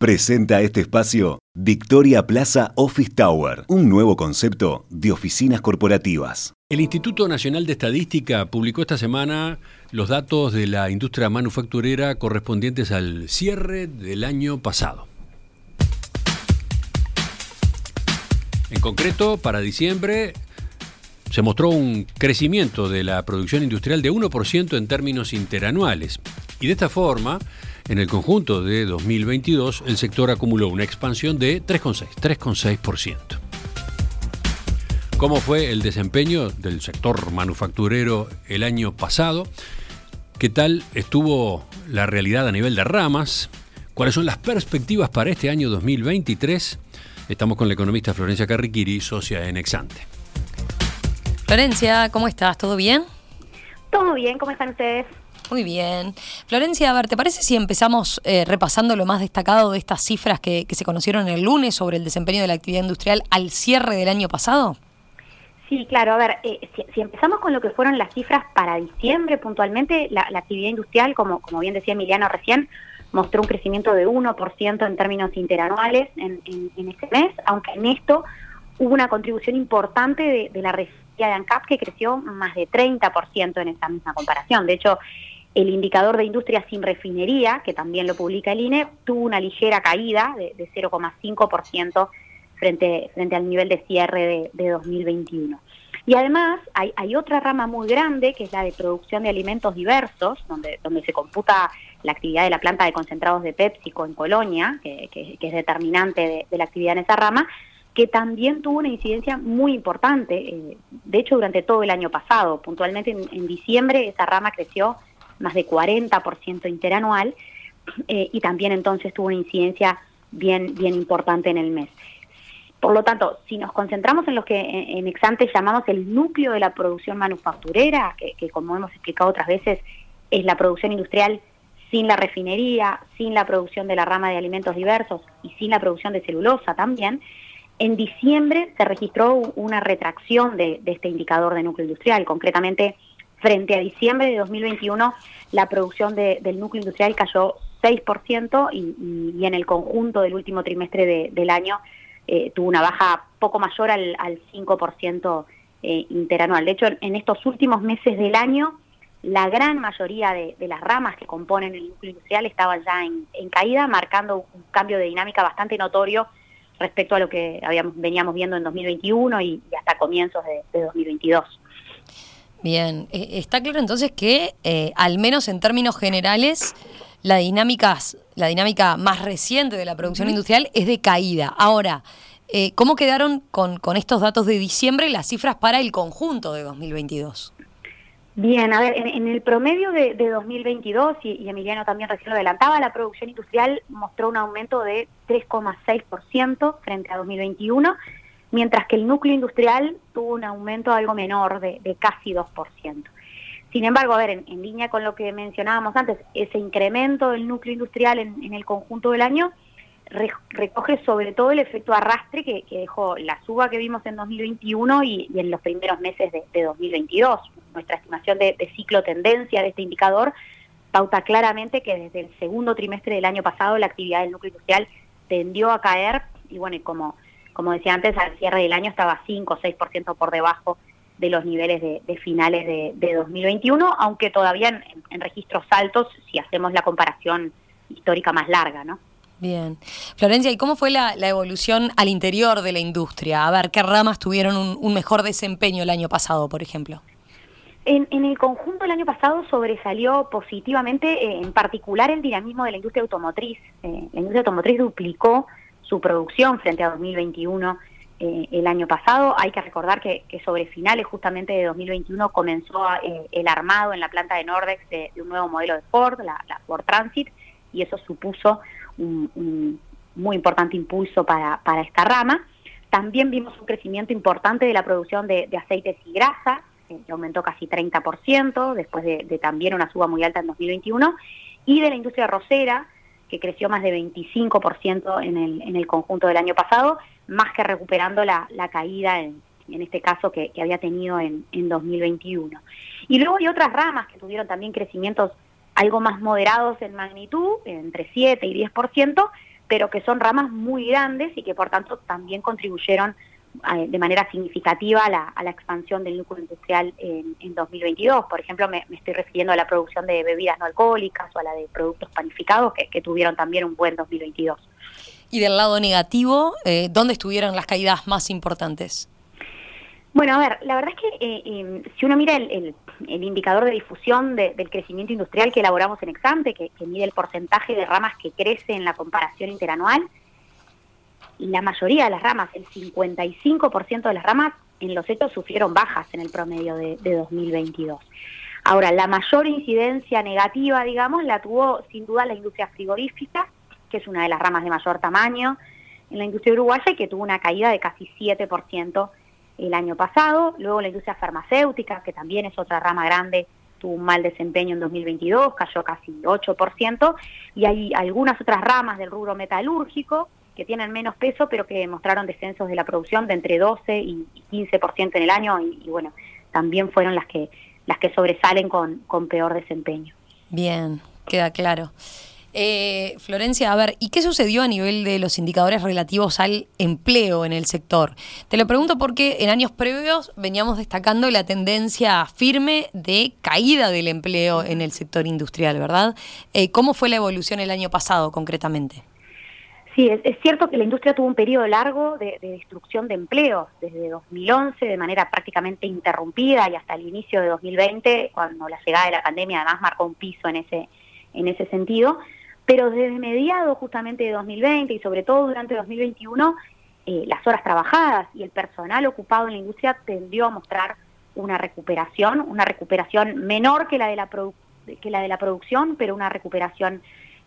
Presenta este espacio Victoria Plaza Office Tower, un nuevo concepto de oficinas corporativas. El Instituto Nacional de Estadística publicó esta semana los datos de la industria manufacturera correspondientes al cierre del año pasado. En concreto, para diciembre se mostró un crecimiento de la producción industrial de 1% en términos interanuales. Y de esta forma, en el conjunto de 2022, el sector acumuló una expansión de 3,6%. 3,6%. ¿Cómo fue el desempeño del sector manufacturero el año pasado? ¿Qué tal estuvo la realidad a nivel de ramas? ¿Cuáles son las perspectivas para este año 2023? Estamos con la economista Florencia Carriquiri, socia en Exante. Florencia, ¿cómo estás? ¿Todo bien? Todo bien, ¿cómo están ustedes? Muy bien. Florencia, a ver, ¿te parece si empezamos eh, repasando lo más destacado de estas cifras que, se conocieron el lunes sobre el desempeño de la actividad industrial al cierre del año pasado? Sí, claro. A ver, eh, si, empezamos con lo que fueron las cifras para diciembre puntualmente, la, actividad industrial, como, como bien decía Emiliano recién, mostró un crecimiento de 1% en términos interanuales en, este mes, aunque en esto hubo una contribución importante de, la refinería de ANCAP que creció más de 30% en esa misma comparación. De hecho, el indicador de industria sin refinería, que también lo publica el INE, tuvo una ligera caída de, 0,5% frente, frente al nivel de cierre de, 2021. Y además hay, hay, otra rama muy grande, que es la de producción de alimentos diversos, donde, donde se computa la actividad de la planta de concentrados de PepsiCo en Colonia, que, es determinante de, la actividad en esa rama, que también tuvo una incidencia muy importante, eh, de hecho durante todo el año pasado, puntualmente en, diciembre esa rama creció más de 40% interanual eh, y también entonces tuvo una incidencia bien, bien importante en el mes. Por lo tanto, si nos concentramos en lo que en Exante llamamos el núcleo de la producción manufacturera, que como hemos explicado otras veces, es la producción industrial sin la refinería, sin la producción de la rama de alimentos diversos y sin la producción de celulosa también, en diciembre se registró una retracción de, este indicador de núcleo industrial. Concretamente, frente a diciembre de 2021, la producción del núcleo industrial cayó 6% y, en el conjunto del último trimestre del año eh, tuvo una baja poco mayor al, 5% eh, interanual. De hecho, en estos últimos meses del año, la gran mayoría de, las ramas que componen el núcleo industrial estaban ya en, caída, marcando un cambio de dinámica bastante notorio respecto a lo que habíamos, veníamos viendo en 2021 y, hasta comienzos de, 2022. Bien, eh, está claro entonces que, eh, al menos en términos generales, la dinámica, la dinámica más reciente de la producción industrial es de caída. Ahora, eh, ¿cómo quedaron con, con estos datos de diciembre las cifras para el conjunto de 2022? Bien, a ver, en, el promedio de, 2022, y, Emiliano también recién lo adelantaba, la producción industrial mostró un aumento de 3,6% frente a 2021, mientras que el núcleo industrial tuvo un aumento algo menor de, casi 2%. Sin embargo, a ver, en, línea con lo que mencionábamos antes, ese incremento del núcleo industrial en el conjunto del año recoge sobre todo el efecto arrastre que, dejó la suba que vimos en 2021 y, en los primeros meses de, 2022. Nuestra estimación de, ciclo tendencia de este indicador pauta claramente que desde el segundo trimestre del año pasado la actividad del núcleo industrial tendió a caer y bueno, como, como decía antes, al cierre del año estaba 5 o 6% por debajo de los niveles de, finales de, 2021, aunque todavía en, en registros altos si hacemos la comparación histórica más larga, ¿no? Bien. Florencia, ¿y cómo fue la, evolución al interior de la industria? A ver, ¿qué ramas tuvieron un, mejor desempeño el año pasado, por ejemplo? En, el conjunto del año pasado sobresalió positivamente, eh, en particular, el dinamismo de la industria automotriz. Eh, la industria automotriz duplicó su producción frente a 2021 eh, el año pasado. Hay que recordar que, sobre finales justamente de 2021 comenzó el armado en la planta de Nordex de, un nuevo modelo de Ford, la Ford Transit, y eso supuso un, muy importante impulso para, esta rama. También vimos un crecimiento importante de la producción de, aceites y grasas, que aumentó casi 30%, después de, también una suba muy alta en 2021, y de la industria rosera, que creció más de 25% en el, en el conjunto del año pasado, más que recuperando la, caída, en, este caso, que, había tenido en, en 2021. Y luego hay otras ramas que tuvieron también crecimientos algo más moderados en magnitud, entre 7 y 10%, pero que son ramas muy grandes y que por tanto también contribuyeron de manera significativa a la, a la, expansión del núcleo industrial en, en 2022. Por ejemplo, me, me, estoy refiriendo a la producción de bebidas no alcohólicas o a la de productos panificados, que, que tuvieron también un buen 2022. Y del lado negativo, eh, ¿dónde estuvieron las caídas más importantes? Bueno, a ver, la verdad es que eh, eh, si uno mira el, el, el indicador de difusión de, del crecimiento industrial que elaboramos en Exante, que, que, mide el porcentaje de ramas que crece en la comparación interanual, la mayoría de las ramas, el 55% de las ramas, en los hechos sufrieron bajas en el promedio de, de 2022. Ahora, la mayor incidencia negativa, digamos, la tuvo sin duda la industria frigorífica, que es una de las ramas de mayor tamaño en la industria uruguaya y que tuvo una caída de casi 7% el año pasado. Luego la industria farmacéutica, que también es otra rama grande, tuvo un mal desempeño en 2022, cayó casi 8%. Y hay algunas otras ramas del rubro metalúrgico que tienen menos peso, pero que mostraron descensos de la producción de entre 12 y 15% en el año. Y, bueno, también fueron las que, las que sobresalen con, con peor desempeño. Bien, queda claro. Eh, Florencia, a ver, ¿y qué sucedió a nivel de los indicadores relativos al empleo en el sector? Te lo pregunto porque en años previos veníamos destacando la tendencia firme de caída del empleo en el sector industrial, ¿verdad? Eh, ¿Cómo fue la evolución el año pasado concretamente? Sí, es, cierto que la industria tuvo un periodo largo de, de, destrucción de empleos, desde 2011 de manera prácticamente interrumpida y hasta el inicio de 2020, cuando la llegada de la pandemia además marcó un piso en ese, en ese sentido. Pero desde mediados justamente de 2020 y sobre todo durante 2021, eh, las horas trabajadas y el personal ocupado en la industria tendió a mostrar una recuperación, una recuperación menor que la de la, que la, de la producción, pero una recuperación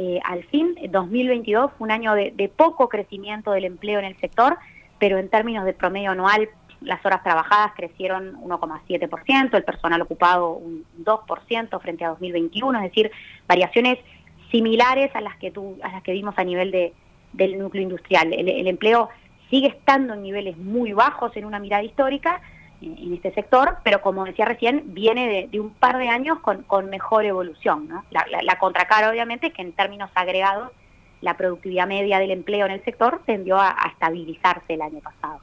eh, al fin. 2022 fue un año de, de poco crecimiento del empleo en el sector, pero en términos de promedio anual las horas trabajadas crecieron 1,7%, el personal ocupado un 2% frente a 2021, es decir, variaciones similares a las que tú, a las que vimos a nivel de, del núcleo industrial. El, el, empleo sigue estando en niveles muy bajos en una mirada histórica en, este sector, pero como decía recién, viene de, un par de años con, con mejor evolución. ¿no? La, contracara, obviamente, es que en términos agregados, la productividad media del empleo en el sector tendió a estabilizarse el año pasado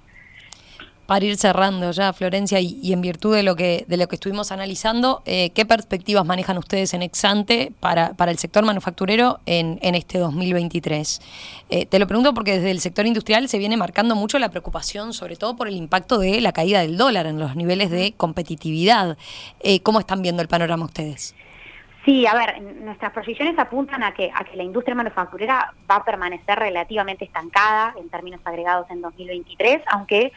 para ir cerrando ya, Florencia, y, en virtud de lo que, de lo que estuvimos analizando, eh, ¿qué perspectivas manejan ustedes en Exante para, para el sector manufacturero en, en este 2023? Eh, te lo pregunto porque desde el sector industrial se viene marcando mucho la preocupación, sobre todo por el impacto de la caída del dólar en los niveles de competitividad. Eh, ¿Cómo están viendo el panorama ustedes? Sí, a ver, nuestras proyecciones apuntan a que, a que la industria manufacturera va a permanecer relativamente estancada en términos agregados en 2023, aunque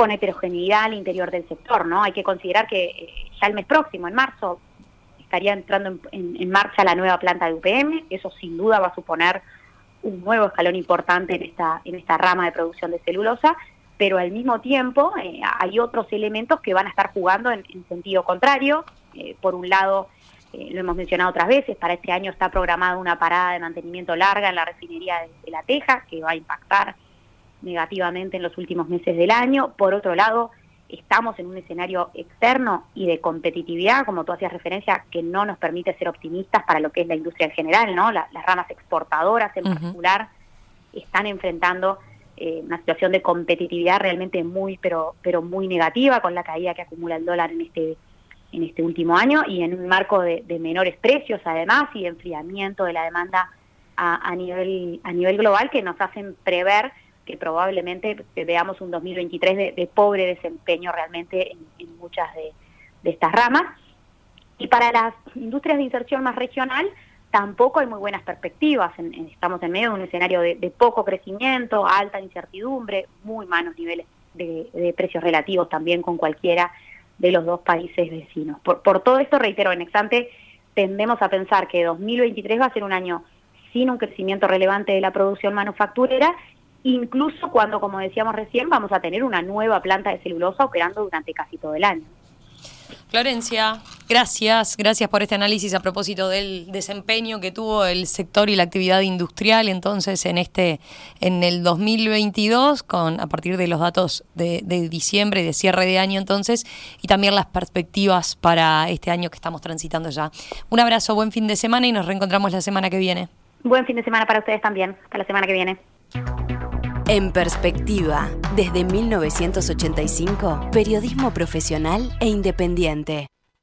con heterogeneidad al interior del sector, ¿no? Hay que considerar que eh, ya el mes próximo, en marzo, estaría entrando en, marcha la nueva planta de UPM, eso sin duda va a suponer un nuevo escalón importante en esta, en esta rama de producción de celulosa, pero al mismo tiempo eh, hay otros elementos que van a estar jugando en, en sentido contrario. Eh, por un lado, lo hemos mencionado otras veces, para este año está programada una parada de mantenimiento larga en la refinería de, de La Teja, que va a impactar negativamente en los últimos meses del año. Por otro lado, estamos en un escenario externo y de competitividad, como tú hacías referencia, que no nos permite ser optimistas para lo que es la industria en general, ¿no? La, las ramas exportadoras en uh -huh. particular están enfrentando eh, una situación de competitividad realmente muy, pero, pero muy negativa con la caída que acumula el dólar en este en este último año y en un marco de, de menores precios además y de enfriamiento de la demanda a, a nivel a nivel global que nos hacen prever que probablemente veamos un 2023 de, de pobre desempeño realmente en, muchas de, estas ramas. Y para las industrias de inserción más regional, tampoco hay muy buenas perspectivas. Estamos en medio de un escenario de, de, poco crecimiento, alta incertidumbre, muy malos niveles de, precios relativos también con cualquiera de los dos países vecinos. Por, por todo esto, reitero, en Exante tendemos a pensar que 2023 va a ser un año sin un crecimiento relevante de la producción manufacturera incluso cuando, como decíamos recién, vamos a tener una nueva planta de celulosa operando durante casi todo el año. Florencia, gracias, gracias por este análisis a propósito del desempeño que tuvo el sector y la actividad industrial entonces en este en el 2022 con a partir de los datos de, de diciembre y de cierre de año entonces y también las perspectivas para este año que estamos transitando ya. Un abrazo, buen fin de semana y nos reencontramos la semana que viene. Buen fin de semana para ustedes también. Hasta la semana que viene. En perspectiva, desde 1985, periodismo profesional e independiente.